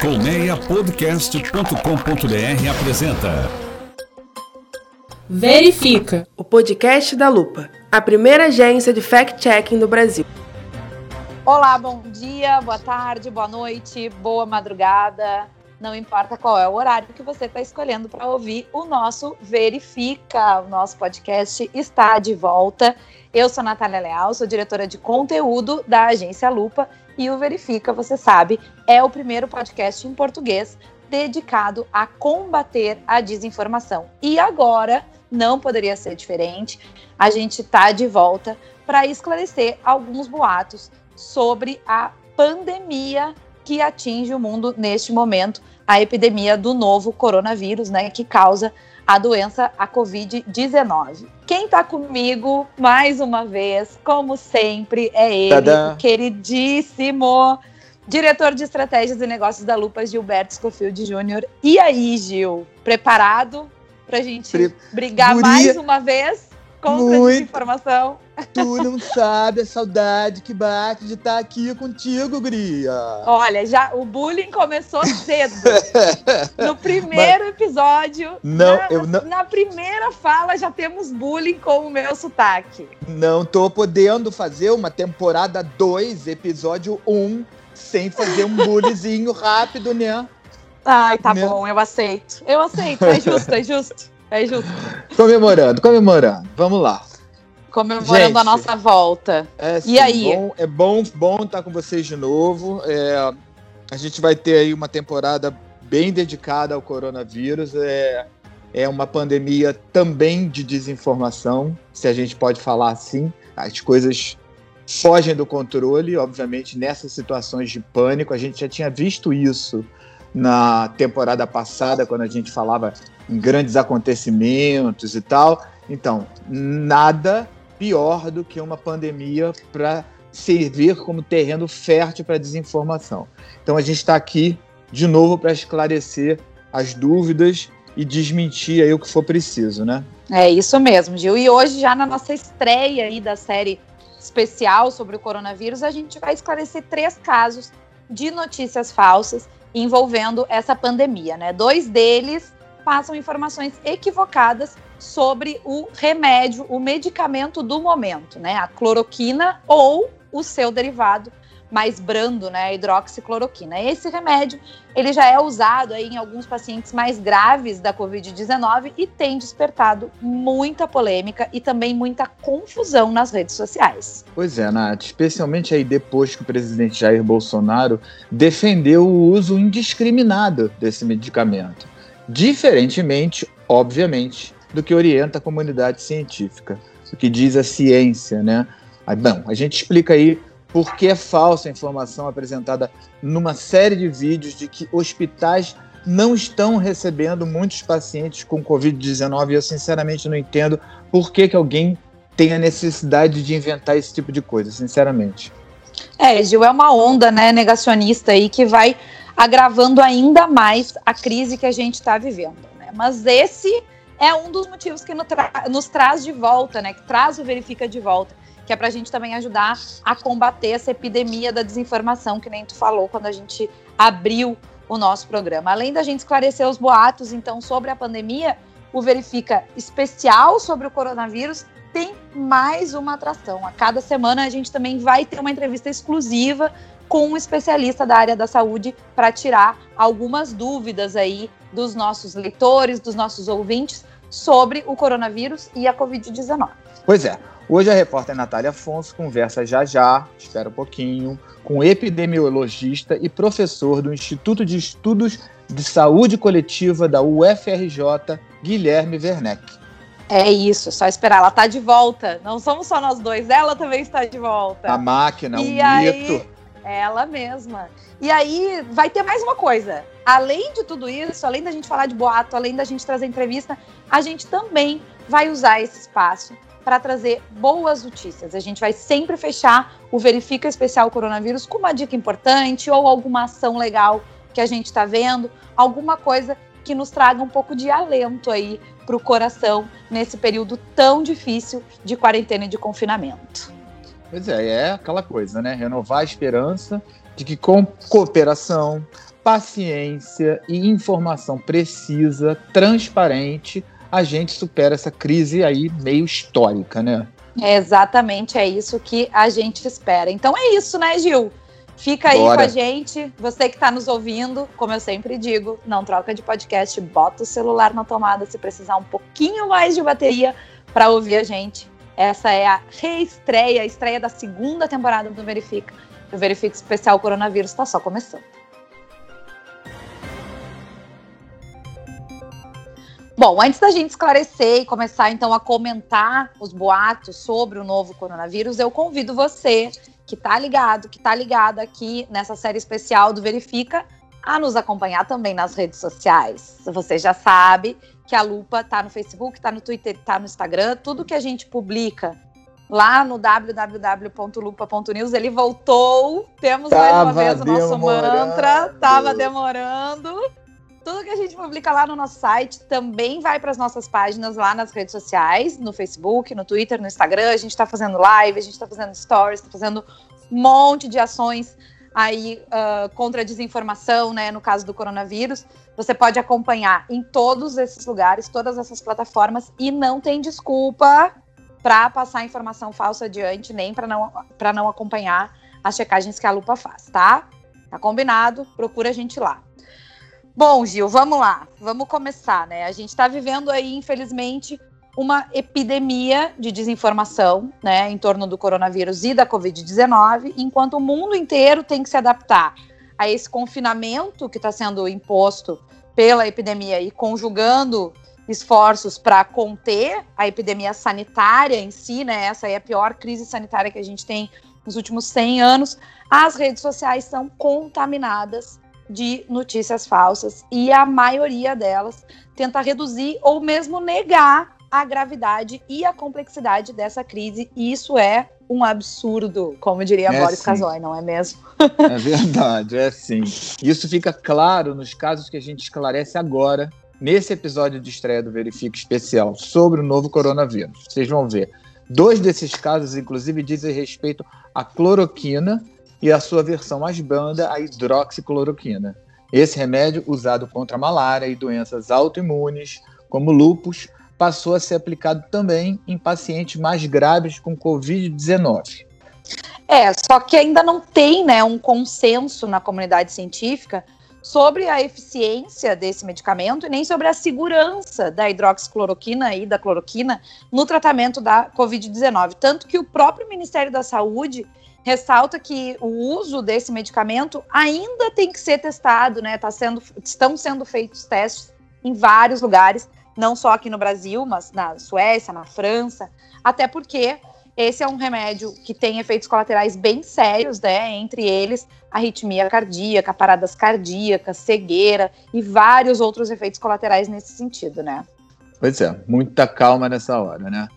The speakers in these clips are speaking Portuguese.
Colmeiapodcast.com.br apresenta Verifica, o podcast da Lupa, a primeira agência de fact-checking do Brasil. Olá, bom dia, boa tarde, boa noite, boa madrugada. Não importa qual é o horário que você está escolhendo para ouvir, o nosso Verifica, o nosso podcast está de volta. Eu sou Natália Leal, sou diretora de conteúdo da agência Lupa e o Verifica, você sabe, é o primeiro podcast em português dedicado a combater a desinformação. E agora, não poderia ser diferente, a gente está de volta para esclarecer alguns boatos sobre a pandemia que atinge o mundo neste momento, a epidemia do novo coronavírus, né, que causa a doença, a Covid-19. Quem está comigo, mais uma vez, como sempre, é ele, Tadã. queridíssimo diretor de estratégias e negócios da Lupa, Gilberto Scofield Júnior. E aí, Gil, preparado para a gente Pre brigar Guria. mais uma vez contra Muito. a desinformação? Tu não sabe a saudade que bate de estar aqui contigo, Gria. Olha, já o bullying começou cedo. no primeiro Mas, episódio, não, na, eu não... na primeira fala já temos bullying com o meu sotaque. Não tô podendo fazer uma temporada 2, episódio 1, um, sem fazer um bullyingzinho rápido, né? Ai, tá né? bom, eu aceito. Eu aceito, é justo, é justo. É justo. Comemorando, comemorando. Vamos lá comemorando Gente, a nossa volta. É, sim, e aí? Bom, é bom, bom estar com vocês de novo. É, a gente vai ter aí uma temporada bem dedicada ao coronavírus. É, é uma pandemia também de desinformação, se a gente pode falar assim. As coisas fogem do controle, obviamente, nessas situações de pânico. A gente já tinha visto isso na temporada passada, quando a gente falava em grandes acontecimentos e tal. Então, nada pior do que uma pandemia para servir como terreno fértil para desinformação. Então a gente está aqui de novo para esclarecer as dúvidas e desmentir aí o que for preciso, né? É isso mesmo, Gil. E hoje, já na nossa estreia aí da série especial sobre o coronavírus, a gente vai esclarecer três casos de notícias falsas envolvendo essa pandemia, né? Dois deles passam informações equivocadas sobre o remédio, o medicamento do momento, né? A cloroquina ou o seu derivado mais brando, né, a hidroxicloroquina. Esse remédio, ele já é usado aí em alguns pacientes mais graves da COVID-19 e tem despertado muita polêmica e também muita confusão nas redes sociais. Pois é, Nath, especialmente aí depois que o presidente Jair Bolsonaro defendeu o uso indiscriminado desse medicamento. Diferentemente, obviamente, do que orienta a comunidade científica, o que diz a ciência, né? Bom, a gente explica aí por que é falsa a informação apresentada numa série de vídeos de que hospitais não estão recebendo muitos pacientes com Covid-19 e eu sinceramente não entendo por que, que alguém tem a necessidade de inventar esse tipo de coisa, sinceramente. É, Gil, é uma onda né, negacionista aí que vai agravando ainda mais a crise que a gente está vivendo. Né? Mas esse é um dos motivos que nos, tra nos traz de volta, né? Que traz o Verifica de volta, que é para a gente também ajudar a combater essa epidemia da desinformação, que nem tu falou quando a gente abriu o nosso programa. Além da gente esclarecer os boatos, então, sobre a pandemia, o Verifica especial sobre o coronavírus mais uma atração. A cada semana a gente também vai ter uma entrevista exclusiva com um especialista da área da saúde para tirar algumas dúvidas aí dos nossos leitores, dos nossos ouvintes sobre o coronavírus e a Covid-19. Pois é. Hoje a repórter Natália Afonso conversa já já, espera um pouquinho, com epidemiologista e professor do Instituto de Estudos de Saúde Coletiva da UFRJ, Guilherme Werneck. É isso, só esperar. Ela está de volta. Não somos só nós dois, ela também está de volta. A máquina, e um aí, mito. Ela mesma. E aí vai ter mais uma coisa. Além de tudo isso, além da gente falar de boato, além da gente trazer entrevista, a gente também vai usar esse espaço para trazer boas notícias. A gente vai sempre fechar o Verifica Especial Coronavírus com uma dica importante ou alguma ação legal que a gente está vendo, alguma coisa que nos traga um pouco de alento aí para o coração nesse período tão difícil de quarentena e de confinamento. Pois é, é aquela coisa, né? Renovar a esperança de que com cooperação, paciência e informação precisa, transparente, a gente supera essa crise aí meio histórica, né? É exatamente, é isso que a gente espera. Então é isso, né, Gil? Fica aí Bora. com a gente. Você que está nos ouvindo, como eu sempre digo, não troca de podcast, bota o celular na tomada se precisar um pouquinho mais de bateria para ouvir a gente. Essa é a reestreia, a estreia da segunda temporada do Verifica. O Verifica Especial Coronavírus está só começando. Bom, antes da gente esclarecer e começar então a comentar os boatos sobre o novo coronavírus, eu convido você que tá ligado, que tá ligado aqui nessa série especial do Verifica, a nos acompanhar também nas redes sociais. Você já sabe que a Lupa tá no Facebook, tá no Twitter, tá no Instagram, tudo que a gente publica lá no www.lupa.news, ele voltou. Temos mais uma Tava vez o nosso demorando. mantra, tava demorando. Tudo que a gente publica lá no nosso site também vai para as nossas páginas lá nas redes sociais, no Facebook, no Twitter, no Instagram. A gente está fazendo live, a gente está fazendo stories, está fazendo um monte de ações aí ah, contra a desinformação, né? No caso do coronavírus. Você pode acompanhar em todos esses lugares, todas essas plataformas, e não tem desculpa para passar informação falsa adiante, nem para não, pra não acompanhar as checagens que a Lupa faz, tá? Tá combinado? Procura a gente lá. Bom, Gil, vamos lá. Vamos começar, né? A gente está vivendo aí, infelizmente, uma epidemia de desinformação, né, em torno do coronavírus e da Covid-19, enquanto o mundo inteiro tem que se adaptar a esse confinamento que está sendo imposto pela epidemia e conjugando esforços para conter a epidemia sanitária em si, né? Essa é a pior crise sanitária que a gente tem nos últimos 100 anos. As redes sociais são contaminadas de notícias falsas e a maioria delas tenta reduzir ou mesmo negar a gravidade e a complexidade dessa crise. E isso é um absurdo, como diria É Boris sim. Casoy, não é mesmo? É verdade, é assim. Isso fica claro nos casos que a gente esclarece agora, nesse episódio de estreia do Verifica Especial sobre o novo coronavírus. Vocês vão ver. Dois desses casos, inclusive, dizem respeito à cloroquina e a sua versão mais branda, a hidroxicloroquina. Esse remédio, usado contra a malária e doenças autoimunes, como lúpus, passou a ser aplicado também em pacientes mais graves com Covid-19. É, só que ainda não tem né, um consenso na comunidade científica sobre a eficiência desse medicamento e nem sobre a segurança da hidroxicloroquina e da cloroquina no tratamento da Covid-19. Tanto que o próprio Ministério da Saúde ressalta que o uso desse medicamento ainda tem que ser testado, né? Tá sendo, estão sendo feitos testes em vários lugares, não só aqui no Brasil, mas na Suécia, na França, até porque esse é um remédio que tem efeitos colaterais bem sérios, né? Entre eles, arritmia cardíaca, paradas cardíacas, cegueira e vários outros efeitos colaterais nesse sentido, né? Pois é, muita calma nessa hora, né?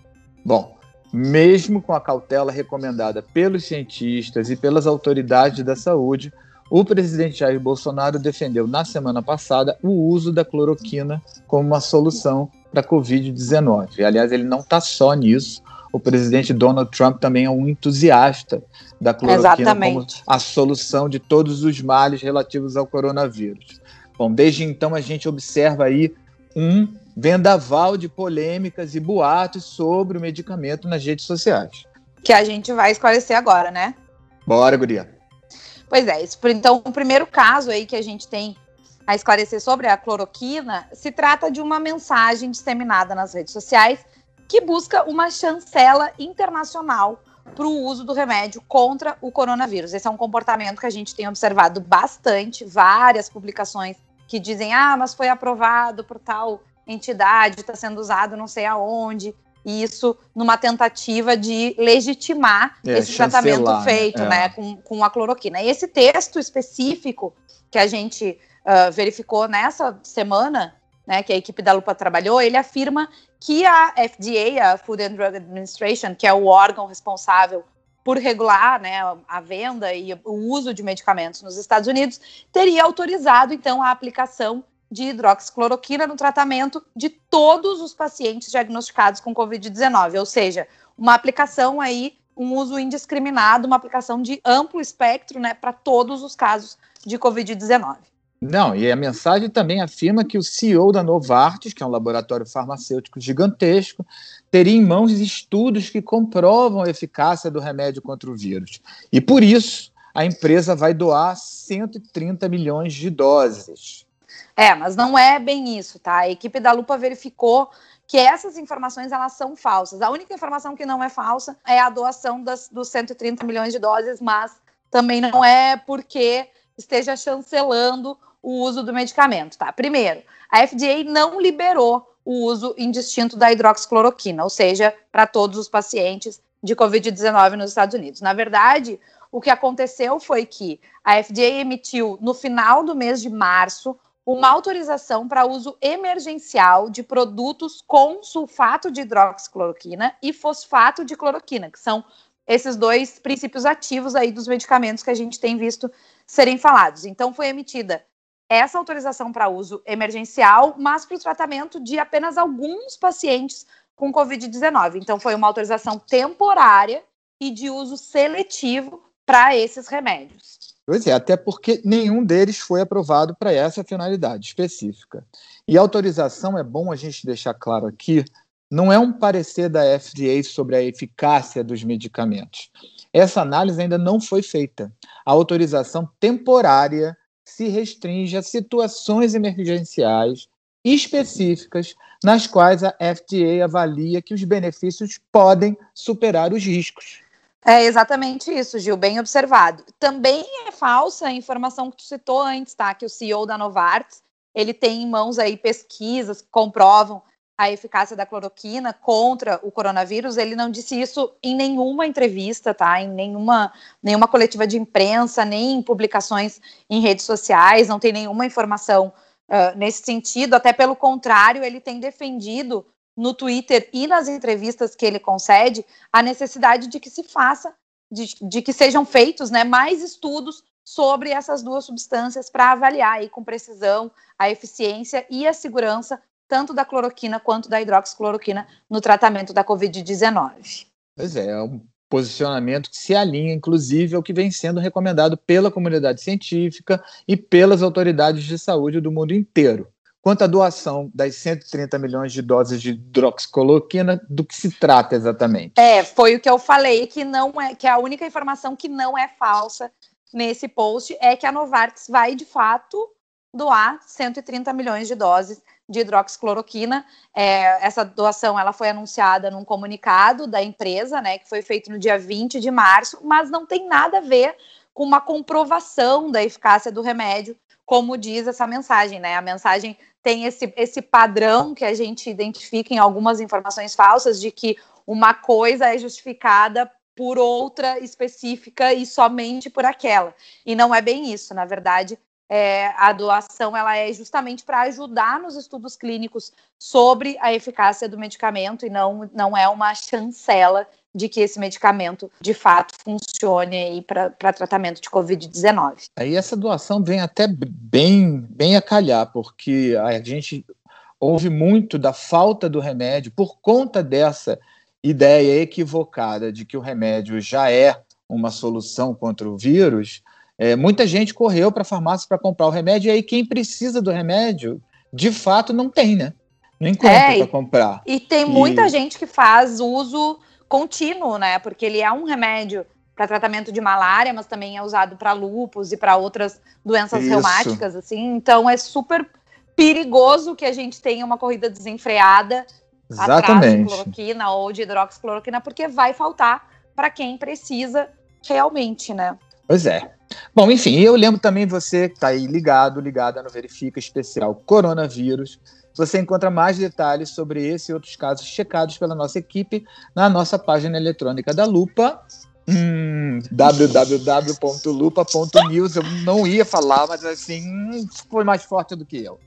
Bom, mesmo com a cautela recomendada pelos cientistas e pelas autoridades da saúde, o presidente Jair Bolsonaro defendeu na semana passada o uso da cloroquina como uma solução para a Covid-19. Aliás, ele não está só nisso. O presidente Donald Trump também é um entusiasta da cloroquina como Exatamente. a solução de todos os males relativos ao coronavírus. Bom, desde então a gente observa aí um vendaval de polêmicas e boatos sobre o medicamento nas redes sociais. Que a gente vai esclarecer agora, né? Bora, guria. Pois é, isso, então o primeiro caso aí que a gente tem a esclarecer sobre a cloroquina se trata de uma mensagem disseminada nas redes sociais que busca uma chancela internacional para o uso do remédio contra o coronavírus. Esse é um comportamento que a gente tem observado bastante, várias publicações que dizem, ah, mas foi aprovado por tal entidade, está sendo usado não sei aonde, e isso numa tentativa de legitimar É, esse tratamento feito, é. né, com, com a cloroquina. E esse texto específico que a gente ah, verificou nessa semana, né, que a equipe da Lupa trabalhou, ele afirma que a FDA, a Food and Drug Administration, que é o órgão responsável por regular né, a venda e o uso de medicamentos nos Estados Unidos, teria autorizado, então, a aplicação de hidroxicloroquina no tratamento de todos os pacientes diagnosticados com Covid-19, ou seja, uma aplicação aí um uso indiscriminado, uma aplicação de amplo espectro, né, para todos os casos de Covid-19. Não, e a mensagem também afirma que o CEO da Novartis, que é um laboratório farmacêutico gigantesco, teria em mãos estudos que comprovam a eficácia do remédio contra o vírus. E por isso, a empresa vai doar 130 milhões de doses. É, mas não é bem isso, tá? A equipe da Lupa verificou que essas informações elas são falsas. A única informação que não é falsa é a doação das, dos 130 milhões de doses, mas também não é porque esteja chancelando o uso do medicamento, tá? Primeiro, a FDA não liberou o uso indistinto da hidroxicloroquina, ou seja, para todos os pacientes de Covid-19 nos Estados Unidos. Na verdade, o que aconteceu foi que a FDA emitiu, no final do mês de março, uma autorização para uso emergencial de produtos com sulfato de hidroxicloroquina e fosfato de cloroquina, que são esses dois princípios ativos aí dos medicamentos que a gente tem visto serem falados. Então, foi emitida essa autorização para uso emergencial, mas para o tratamento de apenas alguns pacientes com Covid-19. Então, foi uma autorização temporária e de uso seletivo para esses remédios. Pois é, até porque nenhum deles foi aprovado para essa finalidade específica. E autorização, é bom a gente deixar claro aqui, não é um parecer da FDA sobre a eficácia dos medicamentos. Essa análise ainda não foi feita. A autorização temporária se restringe a situações emergenciais específicas nas quais a FDA avalia que os benefícios podem superar os riscos. É exatamente isso, Gil, bem observado. Também é falsa a informação que tu citou antes, tá? Que o CEO da Novartis, ele tem em mãos aí pesquisas que comprovam a eficácia da cloroquina contra o coronavírus. Ele não disse isso em nenhuma entrevista, tá? Em nenhuma, nenhuma coletiva de imprensa, nem em publicações em redes sociais, não tem nenhuma informação uh, nesse sentido. Até pelo contrário, ele tem defendido no Twitter e nas entrevistas que ele concede a necessidade de que se faça, de, de que sejam feitos né, mais estudos sobre essas duas substâncias para avaliar aí com precisão a eficiência e a segurança tanto da cloroquina quanto da hidroxicloroquina no tratamento da Covid-19. Pois é, é um posicionamento que se alinha, inclusive, ao que vem sendo recomendado pela comunidade científica e pelas autoridades de saúde do mundo inteiro. Quanto à doação das 130 milhões de doses de hidroxicloroquina, do que se trata exatamente? É, foi o que eu falei, que não é, que a única informação que não é falsa nesse post é que a Novartis vai de fato doar 130 milhões de doses de hidroxicloroquina. É, essa doação ela foi anunciada num comunicado da empresa, né, que foi feito no dia 20 de março, mas não tem nada a ver com uma comprovação da eficácia do remédio, como diz essa mensagem, né? A mensagem tem esse, esse padrão que a gente identifica em algumas informações falsas de que uma coisa é justificada por outra específica e somente por aquela. E não é bem isso, na verdade, é, a doação ela é justamente para ajudar nos estudos clínicos sobre a eficácia do medicamento e não, não é uma chancela de que esse medicamento de fato funcione para tratamento de Covid-19. Aí essa doação vem até bem, bem a calhar, porque a gente ouve muito da falta do remédio por conta dessa ideia equivocada de que o remédio já é uma solução contra o vírus é, muita gente correu para a farmácia para comprar o remédio, e aí quem precisa do remédio, de fato, não tem, né? Não encontra é, para comprar. E tem e... muita gente que faz uso contínuo, né? Porque ele é um remédio para tratamento de malária, mas também é usado para lupus e para outras doenças Isso. reumáticas, assim. Então é super perigoso que a gente tenha uma corrida desenfreada Exatamente. atrás de cloroquina ou de hidroxicloroquina, porque vai faltar para quem precisa realmente, né? Pois é. Bom, enfim, eu lembro também você que está aí ligado, ligada no Verifica Especial Coronavírus. Você encontra mais detalhes sobre esse e outros casos checados pela nossa equipe na nossa página eletrônica da Lupa, hum, www.lupa.news. Eu não ia falar, mas assim, foi mais forte do que eu.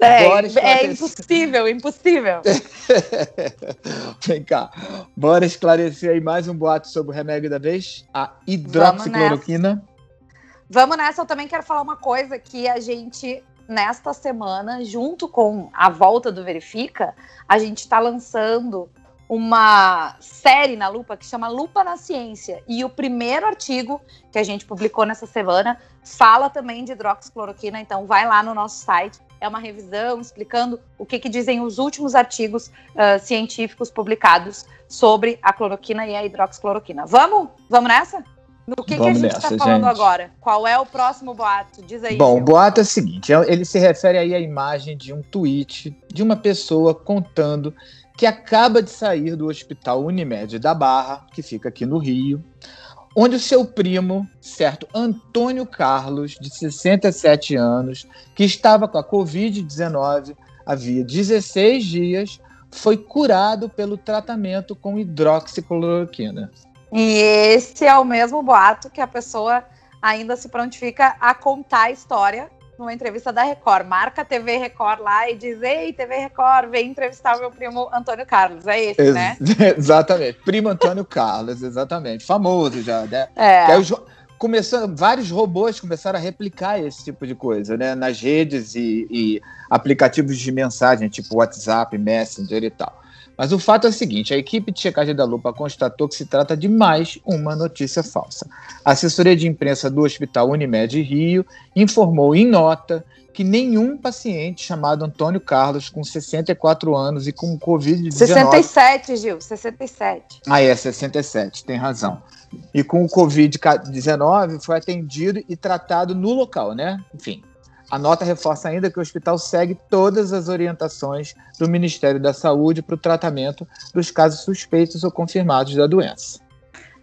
É, é impossível, impossível. Vem cá. Bora esclarecer aí mais um boato sobre o remédio da vez, a hidroxicloroquina. Vamos nessa. Vamos nessa, eu também quero falar uma coisa que a gente, nesta semana, junto com a volta do Verifica, a gente está lançando uma série na Lupa que chama Lupa na Ciência. E o primeiro artigo que a gente publicou nessa semana fala também de hidroxicloroquina, então vai lá no nosso site. É uma revisão explicando o que, que dizem os últimos artigos uh, científicos publicados sobre a cloroquina e a hidroxicloroquina. Vamos? Vamos nessa? Do que, que a gente está falando gente. agora? Qual é o próximo boato? Diz aí. Bom, o boato é o seguinte: é, ele se refere aí à imagem de um tweet de uma pessoa contando que acaba de sair do Hospital Unimed da Barra, que fica aqui no Rio, onde o seu primo, certo Antônio Carlos, de 67 anos, que estava com a Covid-19 havia 16 dias, foi curado pelo tratamento com hidroxicloroquina. E esse é o mesmo boato que a pessoa ainda se prontifica a contar a história numa entrevista da Record. Marca a TV Record lá e diz: Ei, TV Record, vem entrevistar o meu primo Antônio Carlos. É esse, Ex né? exatamente. Primo Antônio Carlos, exatamente. Famoso já, né? É. Os, começou, vários robôs começaram a replicar esse tipo de coisa, né? Nas redes e, e aplicativos de mensagem, tipo WhatsApp, Messenger e tal. Mas o fato é o seguinte: a equipe de checagem da Lupa constatou que se trata de mais uma notícia falsa. A assessoria de imprensa do Hospital Unimed Rio informou em nota que nenhum paciente chamado Antônio Carlos, com 64 anos e com Covid-19. 67, Gil, 67. Ah, é, 67, tem razão. E com o Covid-19 foi atendido e tratado no local, né? Enfim, a nota reforça ainda que o hospital segue todas as orientações do Ministério da Saúde para o tratamento dos casos suspeitos ou confirmados da doença.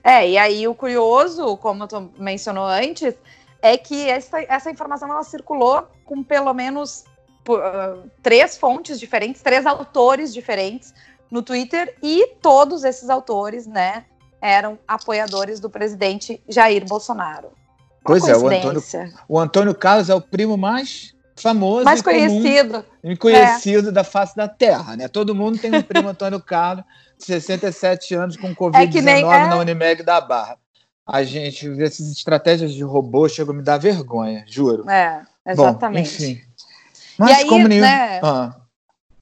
É, e aí o curioso, como tu mencionou antes, é que essa, essa informação ela circulou com pelo menos uh, três fontes diferentes, três autores diferentes no Twitter, e todos esses autores, né, eram apoiadores do presidente Jair Bolsonaro. Pois é, o Antônio, o Antônio Carlos é o primo mais famoso mais conhecido e conhecido é. da face da Terra, né? Todo mundo tem um primo Antônio Carlos, 67 anos com Covid-19 é é... na Unimed da Barra. A gente vê essas estratégias de robô chegam a me dar vergonha, juro. É, exatamente. Bom, enfim. Mas e aí, como nenhum... né? Ah.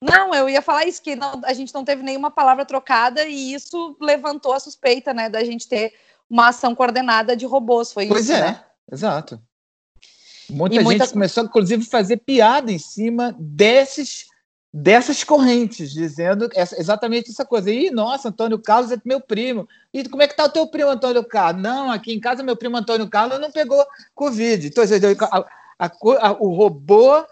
Não, eu ia falar isso, que não, a gente não teve nenhuma palavra trocada e isso levantou a suspeita, né, da gente ter uma ação coordenada de robôs. Foi pois isso, é. né? Exato. Muita e gente muita... começou, inclusive, a fazer piada em cima desses, dessas correntes, dizendo essa, exatamente essa coisa. E, nossa, Antônio Carlos é meu primo. E como é que tá o teu primo Antônio Carlos? Não, aqui em casa meu primo Antônio Carlos não pegou Covid. Então, a, a, a, o robô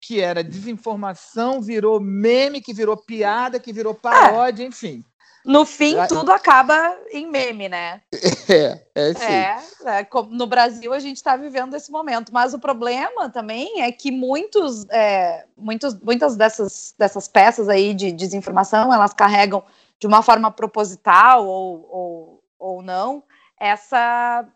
que era desinformação virou meme, que virou piada, que virou paródia, é. enfim. No fim, tudo acaba em meme, né? É, é sim. É, é no Brasil a gente está vivendo esse momento. Mas o problema também é que muitos, é, muitos, muitas dessas, dessas peças aí de desinformação, elas carregam de uma forma proposital ou, ou, ou não, essa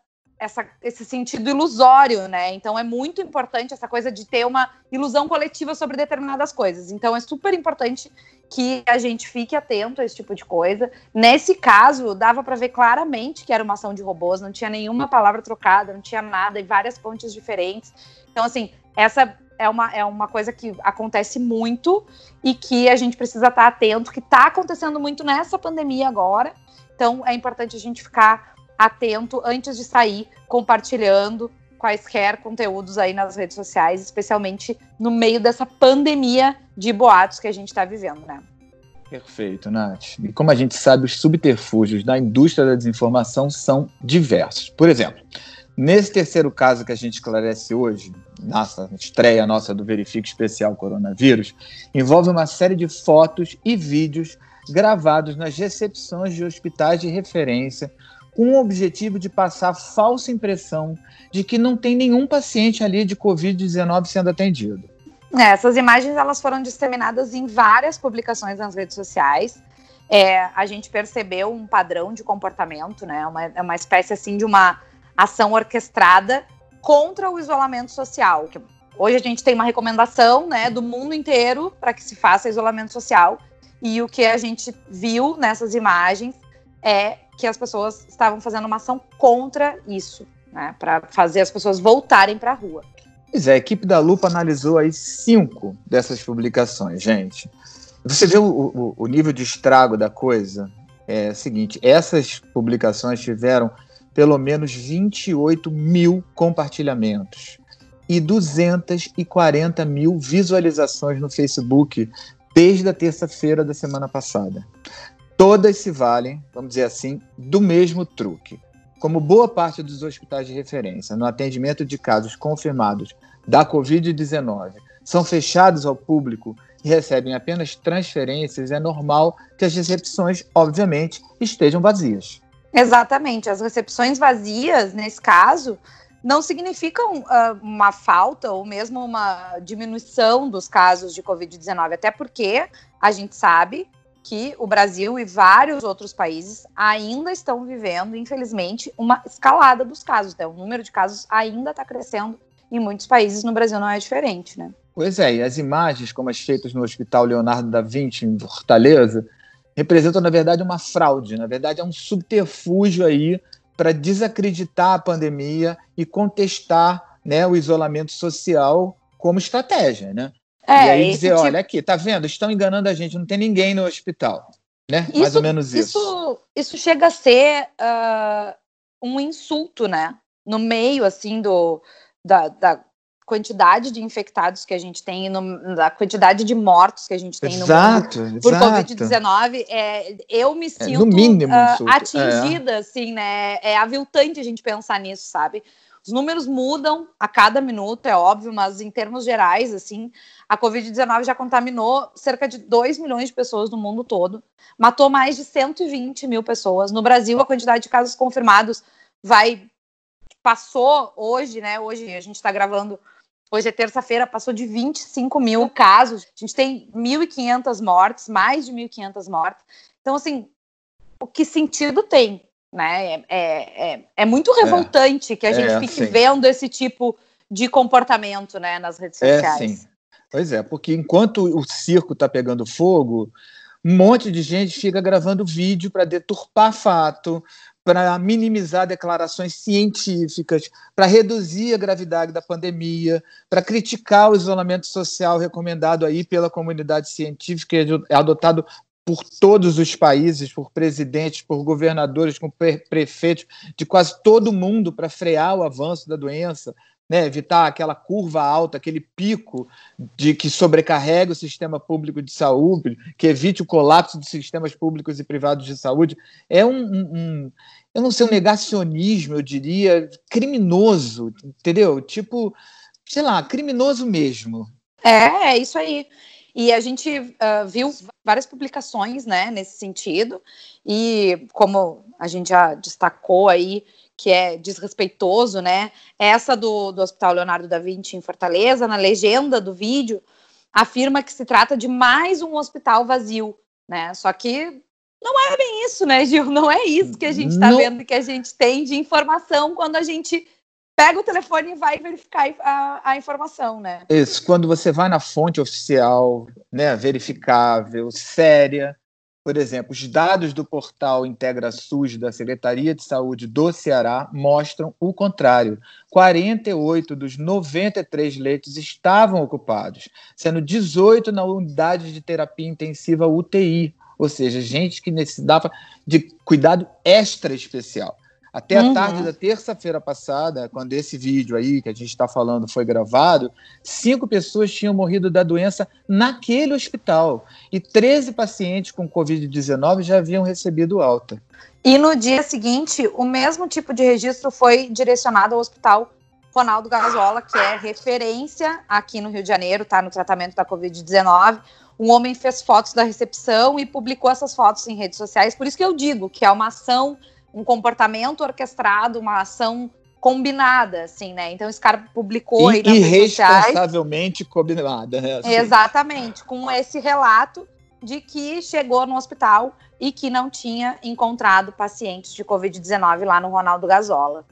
essa, esse sentido ilusório, né? Então é muito importante essa coisa de ter uma ilusão coletiva sobre determinadas coisas. Então é super importante que a gente fique atento a esse tipo de coisa. Nesse caso, dava para ver claramente que era uma ação de robôs, não tinha nenhuma palavra trocada, não tinha nada, e várias fontes diferentes. Então, assim, essa é uma, é uma coisa que acontece muito e que a gente precisa estar atento, que está acontecendo muito nessa pandemia agora. Então, é importante a gente ficar atento antes de sair compartilhando quaisquer conteúdos aí nas redes sociais, especialmente no meio dessa pandemia de boatos que a gente está vivendo, né? Perfeito, Nath. E como a gente sabe, os subterfúgios da indústria da desinformação são diversos. Por exemplo, nesse terceiro caso que a gente esclarece hoje, nossa estreia nossa do Verifique Especial Coronavírus, envolve uma série de fotos e vídeos gravados nas recepções de hospitais de referência com o objetivo de passar falsa impressão de que não tem nenhum paciente ali de Covid-19 sendo atendido. É, essas imagens elas foram disseminadas em várias publicações nas redes sociais. É, a gente percebeu um padrão de comportamento, né? Uma, é uma espécie assim de uma ação orquestrada contra o isolamento social. Hoje a gente tem uma recomendação, né, do mundo inteiro para que se faça isolamento social. E o que a gente viu nessas imagens é que as pessoas estavam fazendo uma ação contra isso, né, para fazer as pessoas voltarem para a rua. Pois é, a equipe da Lupa analisou aí cinco dessas publicações, gente. Você vê o, o, o nível de estrago da coisa? É o seguinte: essas publicações tiveram pelo menos 28 mil compartilhamentos e 240 mil visualizações no Facebook desde a terça-feira da semana passada. Todas se valem, vamos dizer assim, do mesmo truque. Como boa parte dos hospitais de referência no atendimento de casos confirmados da Covid-19 são fechados ao público e recebem apenas transferências, é normal que as recepções, obviamente, estejam vazias. Exatamente. As recepções vazias, nesse caso, não significam uh, uma falta ou mesmo uma diminuição dos casos de Covid-19, até porque a gente sabe que o Brasil e vários outros países ainda estão vivendo, infelizmente, uma escalada dos casos. Então, o número de casos ainda está crescendo em muitos países, no Brasil não é diferente, né? Pois é, e as imagens, como as feitas no Hospital Leonardo da Vinci, em Fortaleza, representam, na verdade, uma fraude. Na verdade, é um subterfúgio aí para desacreditar a pandemia e contestar né, o isolamento social como estratégia, né? É, e aí dizer, tipo... olha aqui, tá vendo? Estão enganando a gente, não tem ninguém no hospital, né? Isso, Mais ou menos isso. Isso, isso chega a ser uh, um insulto, né? No meio, assim, do, da, da quantidade de infectados que a gente tem, no, da quantidade de mortos que a gente tem exato, no mundo por Covid-19, é, eu me sinto é, no mínimo, uh, atingida, é. assim, né? É aviltante a gente pensar nisso, sabe? Os números mudam a cada minuto, é óbvio, mas em termos gerais, assim, a Covid-19 já contaminou cerca de 2 milhões de pessoas no mundo todo, matou mais de 120 mil pessoas. No Brasil, a quantidade de casos confirmados vai passou hoje, né? Hoje a gente está gravando Hoje é terça-feira, passou de 25 mil casos. A gente tem 1.500 mortes, mais de 1.500 mortes. Então, assim, o que sentido tem? Né? É, é, é, é muito é. revoltante que a gente é, fique sim. vendo esse tipo de comportamento né, nas redes é, sociais. É, sim. Pois é, porque enquanto o circo está pegando fogo, um monte de gente fica gravando vídeo para deturpar fato, para minimizar declarações científicas, para reduzir a gravidade da pandemia, para criticar o isolamento social recomendado aí pela comunidade científica e adotado por todos os países, por presidentes, por governadores, por prefeitos, de quase todo mundo para frear o avanço da doença, né, evitar aquela curva alta, aquele pico de que sobrecarrega o sistema público de saúde, que evite o colapso dos sistemas públicos e privados de saúde, é um, um, eu não sei, um negacionismo, eu diria, criminoso, entendeu? Tipo, sei lá, criminoso mesmo. É, é isso aí. E a gente uh, viu várias publicações, né, nesse sentido, e como a gente já destacou aí, que é desrespeitoso, né? Essa do, do Hospital Leonardo da Vinci em Fortaleza, na legenda do vídeo, afirma que se trata de mais um hospital vazio, né? Só que não é bem isso, né, Gil? Não é isso que a gente está vendo que a gente tem de informação quando a gente pega o telefone e vai verificar a, a, informação, né? Isso, quando você vai na fonte oficial, né, verificável, séria, por exemplo, os dados do portal Integra SUS da Secretaria de Saúde do Ceará mostram o contrário. 48 dos 93 leitos estavam ocupados, sendo 18 na unidade de terapia intensiva UTI, ou seja, gente que necessitava de cuidado extra especial. Até a uhum. tarde da terça-feira passada, quando esse vídeo aí que a gente está falando foi gravado, cinco pessoas tinham morrido da doença naquele hospital e 13 pacientes com Covid-19 já haviam recebido alta. E no dia seguinte, o mesmo tipo de registro foi direcionado ao hospital Ronaldo Gazola, que é referência aqui no Rio de Janeiro, tá no tratamento da Covid-19. Um homem fez fotos da recepção e publicou essas fotos em redes sociais. Por isso que eu digo que é uma ação um comportamento orquestrado, uma ação combinada, assim, né? Então esse cara publicou e, aí nas irresponsavelmente combinada, né? Assim. Exatamente, com esse relato de que chegou no hospital e que não tinha encontrado pacientes de Covid-19 lá no Ronaldo Gazola.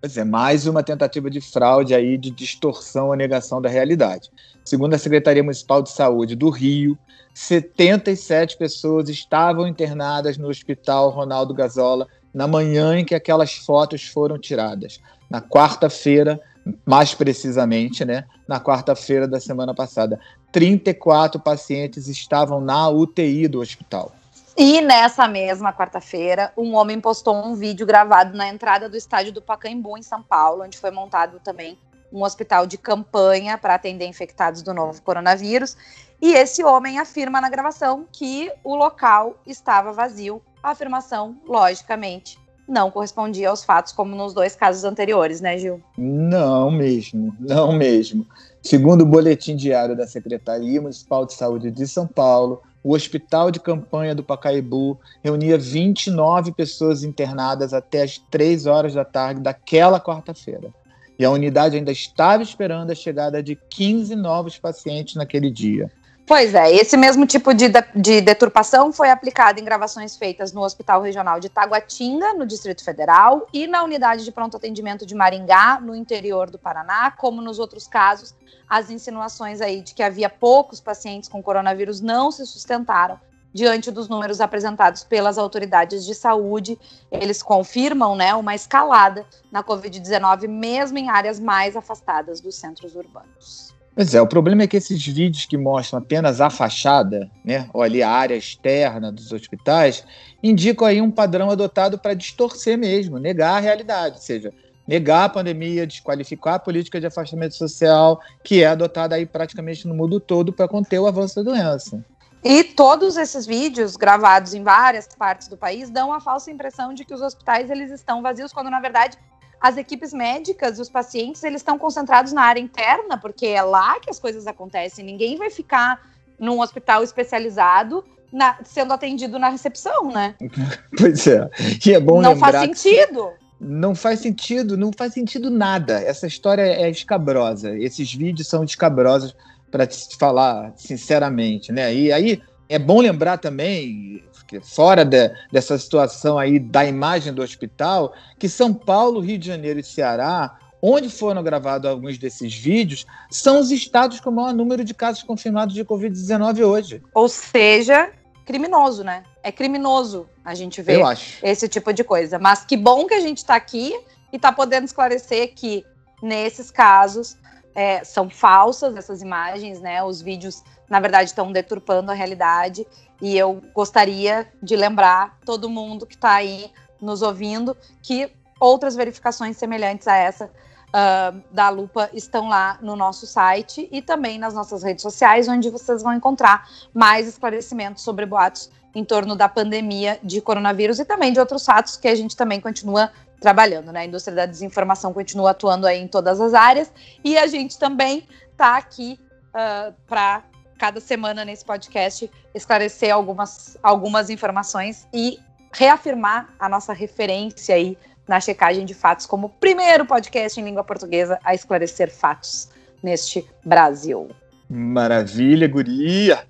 Pois é, mais uma tentativa de fraude aí, de distorção ou negação da realidade. Segundo a Secretaria Municipal de Saúde do Rio, 77 pessoas estavam internadas no Hospital Ronaldo Gazola na manhã em que aquelas fotos foram tiradas. Na quarta-feira, mais precisamente, né? Na quarta-feira da semana passada. 34 pacientes estavam na UTI do hospital. E nessa mesma quarta-feira, um homem postou um vídeo gravado na entrada do estádio do Pacaembu, em São Paulo, onde foi montado também um hospital de campanha para atender infectados do novo coronavírus. E esse homem afirma na gravação que o local estava vazio. A afirmação, logicamente, não correspondia aos fatos, como nos dois casos anteriores, né, Gil? Não mesmo, não mesmo. Segundo o boletim diário da Secretaria Municipal de Saúde de São Paulo, o hospital de campanha do Pacaembu reunia 29 pessoas internadas até as 3 horas da tarde daquela quarta-feira. E a unidade ainda estava esperando a chegada de 15 novos pacientes naquele dia. Pois é, esse mesmo tipo de, de deturpação foi aplicado em gravações feitas no Hospital Regional de Taguatinga, no Distrito Federal, e na unidade de pronto atendimento de Maringá, no interior do Paraná, como nos outros casos, as insinuações aí de que havia poucos pacientes com coronavírus não se sustentaram diante dos números apresentados pelas autoridades de saúde. Eles confirmam né, uma escalada na Covid-19, mesmo em áreas mais afastadas dos centros urbanos. Pois é, o problema é que esses vídeos que mostram apenas a fachada, né, ou ali a área externa dos hospitais, indicam aí um padrão adotado para distorcer mesmo, negar a realidade, ou seja, negar a pandemia, desqualificar a política de afastamento social que é adotada aí praticamente no mundo todo para conter o avanço da doença. E todos esses vídeos gravados em várias partes do país dão a falsa impressão de que os hospitais eles estão vazios, quando na verdade as equipes médicas e os pacientes eles estão concentrados na área interna, porque é lá que as coisas acontecem. Ninguém vai ficar num hospital especializado na, sendo atendido na recepção, né? pois é. E é bom Não faz sentido. Não faz sentido, não faz sentido nada. Essa história é escabrosa. Esses vídeos são escabrosos para te falar sinceramente, né? E aí é bom lembrar também, fora de, dessa situação aí da imagem do hospital, que São Paulo, Rio de Janeiro e Ceará, onde foram gravados alguns desses vídeos, são os estados com o maior número de casos confirmados de Covid-19 hoje. Ou seja, criminoso, né? É criminoso a gente ver esse tipo de coisa. Mas que bom que a gente está aqui e está podendo esclarecer que nesses casos é, são falsas essas imagens, né? Os vídeos, na verdade, estão deturpando a realidade. E eu gostaria de lembrar todo mundo que está aí nos ouvindo que outras verificações semelhantes a essa uh, da Lupa estão lá no nosso site e também nas nossas redes sociais, onde vocês vão encontrar mais esclarecimentos sobre boatos em torno da pandemia de coronavírus e também de outros fatos que a gente também continua trabalhando, né? A indústria da desinformação continua atuando aí em todas as áreas e a gente também está aqui uh, para cada semana nesse podcast esclarecer algumas, algumas informações e reafirmar a nossa referência aí na checagem de fatos como o primeiro podcast em língua portuguesa a esclarecer fatos neste Brasil. Maravilha, guria!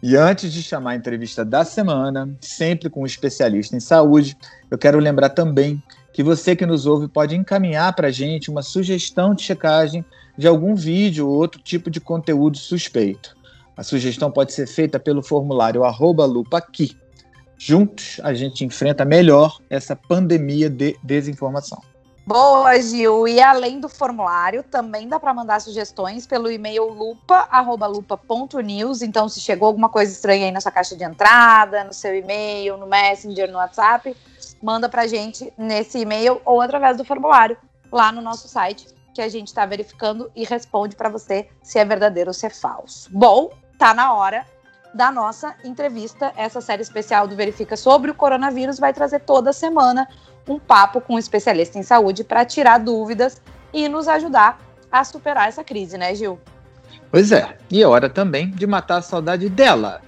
E antes de chamar a entrevista da semana, sempre com um especialista em saúde, eu quero lembrar também que você que nos ouve pode encaminhar para a gente uma sugestão de checagem de algum vídeo ou outro tipo de conteúdo suspeito. A sugestão pode ser feita pelo formulário @lupa_aqui. Juntos a gente enfrenta melhor essa pandemia de desinformação. Boa, Gil. E além do formulário, também dá para mandar sugestões pelo e-mail lupa@lupa.news. Então, se chegou alguma coisa estranha aí na sua caixa de entrada, no seu e-mail, no Messenger, no WhatsApp, manda pra gente nesse e-mail ou através do formulário lá no nosso site, que a gente está verificando e responde para você se é verdadeiro ou se é falso. Bom, tá na hora da nossa entrevista. Essa série especial do Verifica sobre o coronavírus vai trazer toda semana um papo com um especialista em saúde para tirar dúvidas e nos ajudar a superar essa crise, né, Gil? Pois é, e é hora também de matar a saudade dela.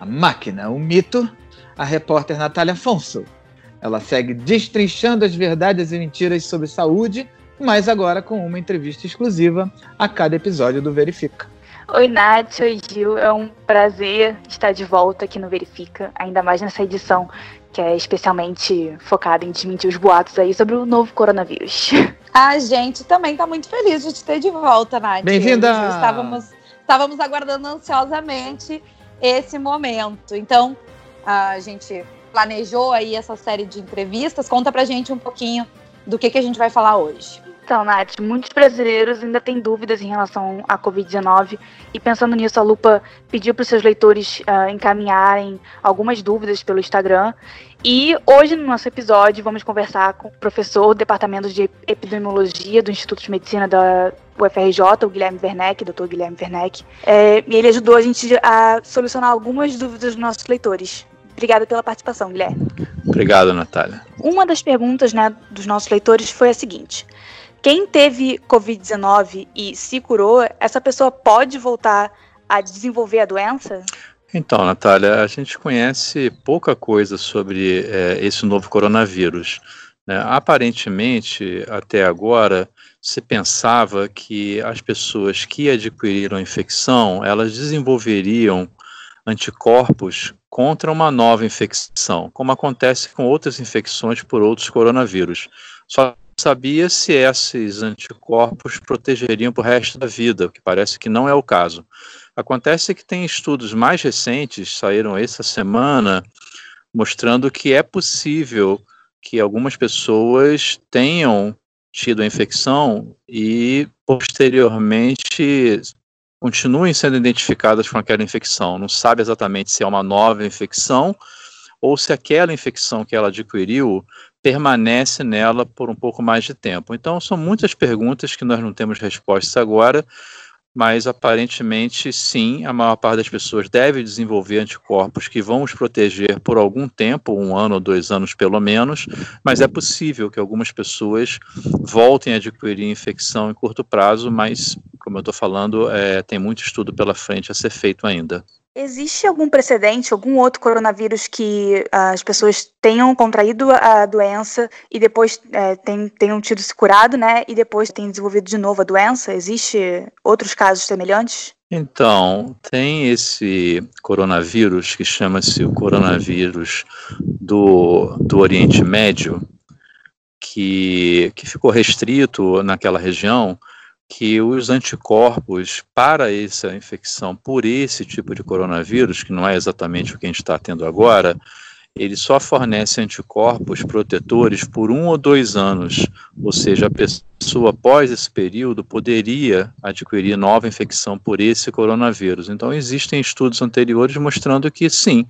A máquina, o mito, a repórter Natália Afonso. Ela segue destrinchando as verdades e mentiras sobre saúde, mas agora com uma entrevista exclusiva a cada episódio do Verifica. Oi, Nath, oi, Gil. É um prazer estar de volta aqui no Verifica, ainda mais nessa edição que é especialmente focada em desmentir os boatos aí sobre o novo coronavírus. A gente também está muito feliz de te ter de volta, Nath. Bem-vinda! Estávamos, estávamos aguardando ansiosamente esse momento. Então, a gente planejou aí essa série de entrevistas. Conta pra gente um pouquinho do que, que a gente vai falar hoje. Então, Nath, muitos brasileiros ainda têm dúvidas em relação à Covid-19 e pensando nisso, a Lupa pediu para os seus leitores uh, encaminharem algumas dúvidas pelo Instagram. E hoje, no nosso episódio, vamos conversar com o professor do Departamento de Epidemiologia do Instituto de Medicina da UFRJ, o Guilherme Werneck, doutor Guilherme Werneck. É, e ele ajudou a gente a solucionar algumas dúvidas dos nossos leitores. Obrigada pela participação, Guilherme. Obrigado, Natália. Uma das perguntas né, dos nossos leitores foi a seguinte: quem teve Covid-19 e se curou, essa pessoa pode voltar a desenvolver a doença? Então, Natália, a gente conhece pouca coisa sobre é, esse novo coronavírus. Né? Aparentemente, até agora, se pensava que as pessoas que adquiriram a infecção, elas desenvolveriam anticorpos contra uma nova infecção, como acontece com outras infecções por outros coronavírus. Só sabia se esses anticorpos protegeriam para o resto da vida, o que parece que não é o caso. Acontece que tem estudos mais recentes, saíram essa semana, mostrando que é possível que algumas pessoas tenham tido a infecção e posteriormente continuem sendo identificadas com aquela infecção. Não sabe exatamente se é uma nova infecção ou se aquela infecção que ela adquiriu permanece nela por um pouco mais de tempo. Então, são muitas perguntas que nós não temos respostas agora, mas aparentemente sim, a maior parte das pessoas deve desenvolver anticorpos que vão os proteger por algum tempo, um ano ou dois anos pelo menos, mas é possível que algumas pessoas voltem a adquirir infecção em curto prazo, mas, como eu estou falando, é, tem muito estudo pela frente a ser feito ainda. Existe algum precedente, algum outro coronavírus que uh, as pessoas tenham contraído a doença e depois é, tem, tenham tido se curado, né? E depois tenham desenvolvido de novo a doença? Existe outros casos semelhantes? Então, tem esse coronavírus que chama-se o coronavírus do, do Oriente Médio, que, que ficou restrito naquela região que os anticorpos para essa infecção por esse tipo de coronavírus, que não é exatamente o que a gente está tendo agora, ele só fornece anticorpos protetores por um ou dois anos, ou seja, a pessoa após esse período poderia adquirir nova infecção por esse coronavírus. Então, existem estudos anteriores mostrando que sim,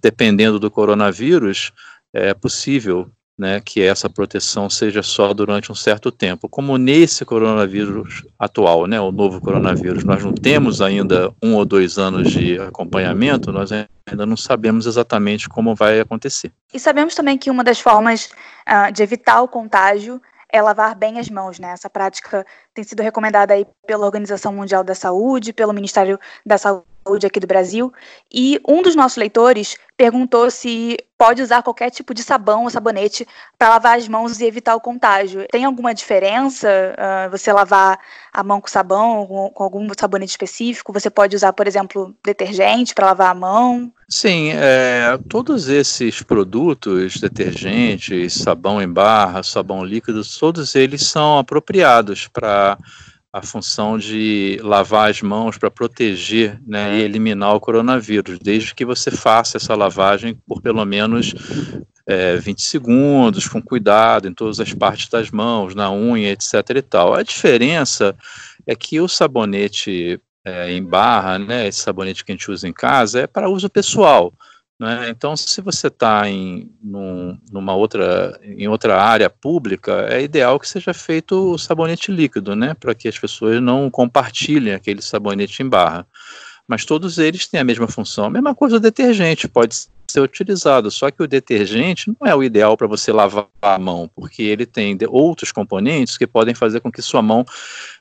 dependendo do coronavírus, é possível né, que essa proteção seja só durante um certo tempo. Como nesse coronavírus atual, né, o novo coronavírus, nós não temos ainda um ou dois anos de acompanhamento, nós ainda não sabemos exatamente como vai acontecer. E sabemos também que uma das formas uh, de evitar o contágio é lavar bem as mãos, né? Essa prática tem sido recomendada aí pela Organização Mundial da Saúde, pelo Ministério da Saúde aqui do Brasil, e um dos nossos leitores perguntou se pode usar qualquer tipo de sabão ou sabonete para lavar as mãos e evitar o contágio. Tem alguma diferença uh, você lavar a mão com sabão ou com algum sabonete específico? Você pode usar, por exemplo, detergente para lavar a mão? Sim, é, todos esses produtos, detergentes, sabão em barra, sabão líquido, todos eles são apropriados para a função de lavar as mãos para proteger né, e eliminar o coronavírus, desde que você faça essa lavagem por pelo menos é, 20 segundos, com cuidado em todas as partes das mãos, na unha, etc. e tal. A diferença é que o sabonete é, em barra, né, esse sabonete que a gente usa em casa, é para uso pessoal. Né? Então, se você está em num, numa outra, em outra área pública, é ideal que seja feito o sabonete líquido, né? para que as pessoas não compartilhem aquele sabonete em barra. Mas todos eles têm a mesma função. A mesma coisa o detergente, pode ser utilizado. Só que o detergente não é o ideal para você lavar a mão, porque ele tem outros componentes que podem fazer com que sua mão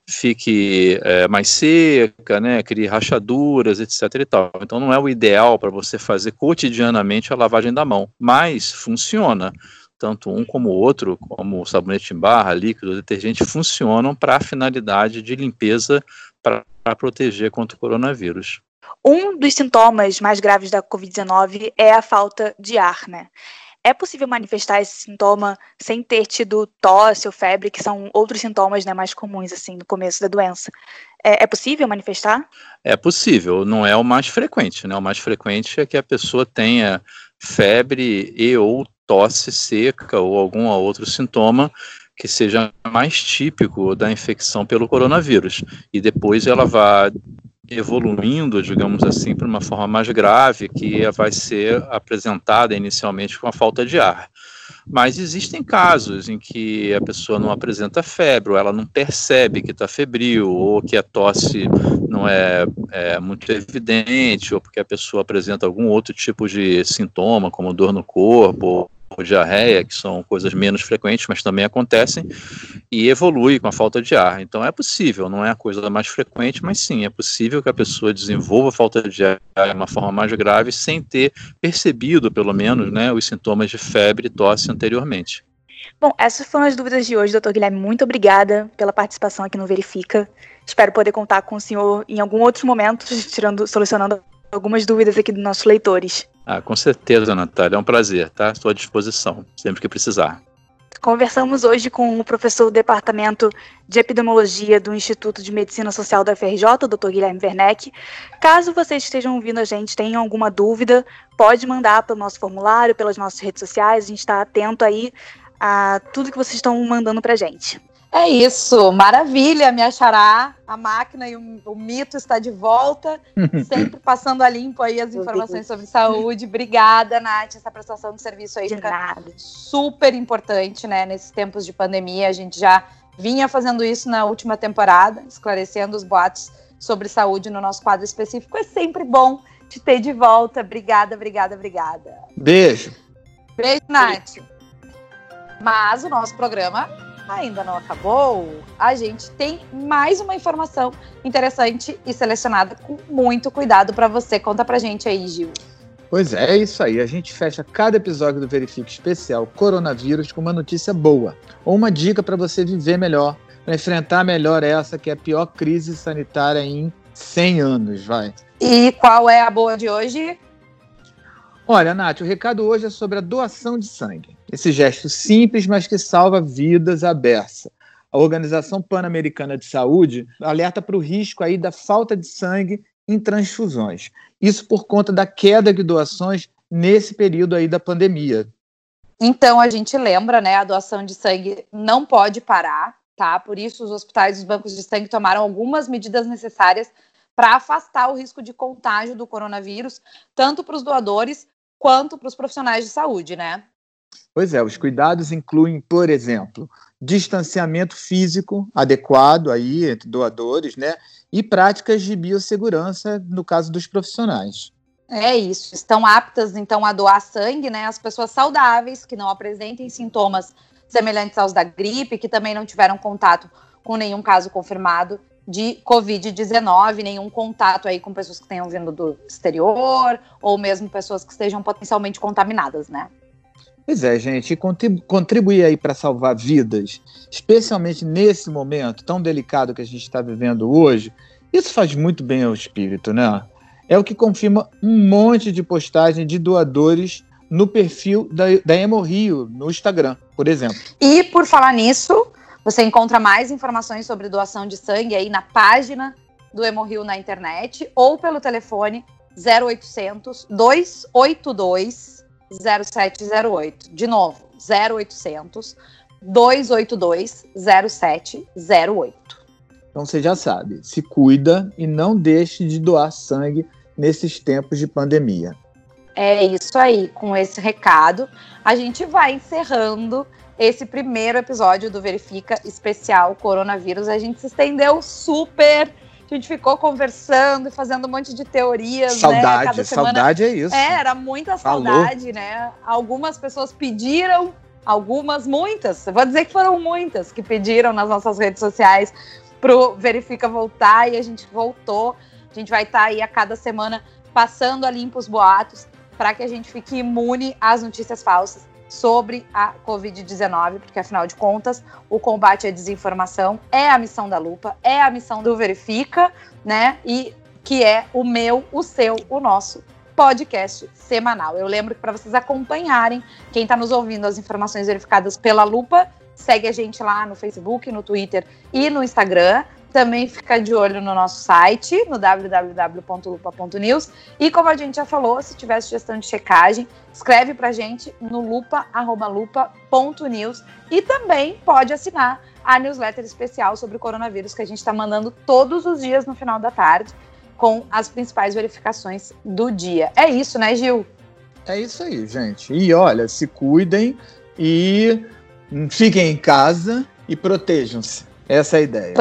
fique é, mais seca, né, crie rachaduras, etc. E tal. Então não é o ideal para você fazer cotidianamente a lavagem da mão, mas funciona. Tanto um como o outro, como o sabonete em barra, líquido, detergente, funcionam para a finalidade de limpeza para proteger contra o coronavírus. Um dos sintomas mais graves da Covid-19 é a falta de ar, né? É possível manifestar esse sintoma sem ter tido tosse ou febre, que são outros sintomas né, mais comuns assim no começo da doença. É, é, possível manifestar? É possível, não é o mais frequente, né? O mais frequente é que a pessoa tenha febre e ou tosse seca ou algum outro sintoma que seja mais típico da infecção pelo coronavírus. E depois ela vai evoluindo, digamos assim, para uma forma mais grave, que vai ser apresentada inicialmente com a falta de ar. Mas existem casos em que a pessoa não apresenta febre, ou ela não percebe que está febril, ou que a tosse não é, é, muito evidente, ou porque a pessoa apresenta algum outro tipo de sintoma, como dor no corpo, ou diarreia, que são coisas menos frequentes, mas também acontecem, e evolui com a falta de ar. Então é possível, não é a coisa mais frequente, mas sim, é possível que a pessoa desenvolva falta de ar de uma forma mais grave sem ter percebido, pelo menos, né, os sintomas de febre e tosse anteriormente. Bom, essas foram as dúvidas de hoje, doutor Guilherme. Muito obrigada pela participação aqui no Verifica. Espero poder contar com o senhor em algum outro momento, tirando, solucionando algumas dúvidas aqui dos nossos leitores. Ah, com certeza, Natália. É um prazer, tá? Estou à disposição, sempre que precisar. Conversamos hoje com o professor do Departamento de Epidemiologia do Instituto de Medicina Social da FRJ, Dr. Guilherme Werneck. Caso vocês estejam ouvindo a gente, tenham alguma dúvida, pode mandar pelo nosso formulário, pelas nossas redes sociais. A gente está atento aí a tudo que vocês estão mandando para a gente. É isso, maravilha, me achará. A máquina e o, o mito está de volta, sempre passando a limpo aí as informações sobre saúde. Obrigada, Nath. Essa prestação de serviço aí de fica nada. super importante, né? Nesses tempos de pandemia, a gente já vinha fazendo isso na última temporada, esclarecendo os boatos sobre saúde no nosso quadro específico. É sempre bom te ter de volta. Obrigada, obrigada, obrigada. Beijo. Beijo, Nath. Mas o nosso programa ainda não acabou. A gente tem mais uma informação interessante e selecionada com muito cuidado para você. Conta pra gente aí, Gil. Pois é, é isso aí. A gente fecha cada episódio do Verifique Especial Coronavírus com uma notícia boa ou uma dica para você viver melhor, para enfrentar melhor essa que é a pior crise sanitária em 100 anos, vai. E qual é a boa de hoje? Olha, Nath, o recado hoje é sobre a doação de sangue. Esse gesto simples, mas que salva vidas à beça. A Organização Pan-Americana de Saúde alerta para o risco aí da falta de sangue em transfusões. Isso por conta da queda de doações nesse período aí da pandemia. Então a gente lembra, né, a doação de sangue não pode parar, tá? Por isso os hospitais e os bancos de sangue tomaram algumas medidas necessárias para afastar o risco de contágio do coronavírus, tanto para os doadores quanto para os profissionais de saúde, né? Pois é, os cuidados incluem, por exemplo, distanciamento físico adequado aí entre doadores, né? E práticas de biossegurança no caso dos profissionais. É isso. Estão aptas, então, a doar sangue, né? As pessoas saudáveis, que não apresentem sintomas semelhantes aos da gripe, que também não tiveram contato com nenhum caso confirmado de Covid-19, nenhum contato aí com pessoas que tenham vindo do exterior, ou mesmo pessoas que estejam potencialmente contaminadas, né? Pois é, gente, e contribuir aí para salvar vidas, especialmente nesse momento tão delicado que a gente está vivendo hoje, isso faz muito bem ao espírito, né? É o que confirma um monte de postagem de doadores no perfil da, da Hemorrio no Instagram, por exemplo. E por falar nisso, você encontra mais informações sobre doação de sangue aí na página do Hemorrio na internet ou pelo telefone 0800 282 0708. De novo, 0800 282 0708. Então você já sabe, se cuida e não deixe de doar sangue nesses tempos de pandemia. É isso aí, com esse recado, a gente vai encerrando esse primeiro episódio do Verifica especial coronavírus. A gente se estendeu super a gente ficou conversando e fazendo um monte de teorias, saudade, né? Cada semana... saudade é isso. É, era muita saudade, né? Algumas pessoas pediram, algumas, muitas. Vou dizer que foram muitas que pediram nas nossas redes sociais pro Verifica voltar e a gente voltou. A gente vai estar tá aí a cada semana passando a limpo os boatos para que a gente fique imune às notícias falsas sobre a Covid-19, porque afinal de contas, o combate à desinformação é a missão da Lupa, é a missão do Verifica, né? E que é o meu, o seu, o nosso podcast semanal. Eu lembro que para vocês acompanharem, quem está nos ouvindo, as informações verificadas pela Lupa, segue a gente lá no Facebook, no Twitter e no Instagram. Também fica de olho no nosso site, no www.lupa.news. E como a gente já falou, se tiver sugestão de checagem, escreve pra gente no lupa.lupa.news e também pode assinar a newsletter especial sobre o coronavírus que a gente está mandando todos os dias no final da tarde com as principais verificações do dia. É isso, né, Gil? É isso aí, gente. E olha, se cuidem e fiquem em casa e protejam-se. Essa é a ideia.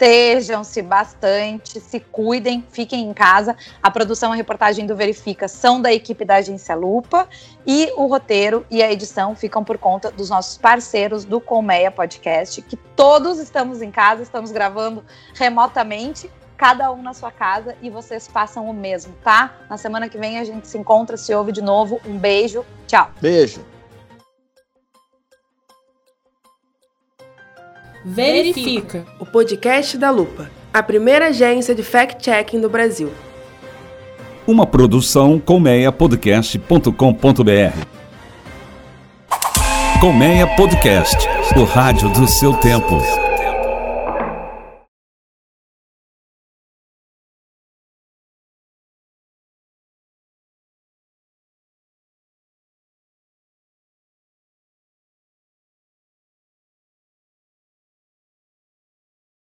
Protejam-se bastante, se cuidem, fiquem em casa. A produção e a reportagem do Verifica são da equipe da Agência Lupa e o roteiro e a edição ficam por conta dos nossos parceiros do Colmeia Podcast, que todos estamos em casa, estamos gravando remotamente, cada um na sua casa e vocês façam o mesmo, tá? Na semana que vem a gente se encontra, se ouve de novo. Um beijo, tchau. Beijo. Verifica, o podcast da Lupa, a primeira agência de fact-checking do Brasil. Uma produção colmeiapodcast.com.br. Colmeia Podcast, o rádio do seu tempo.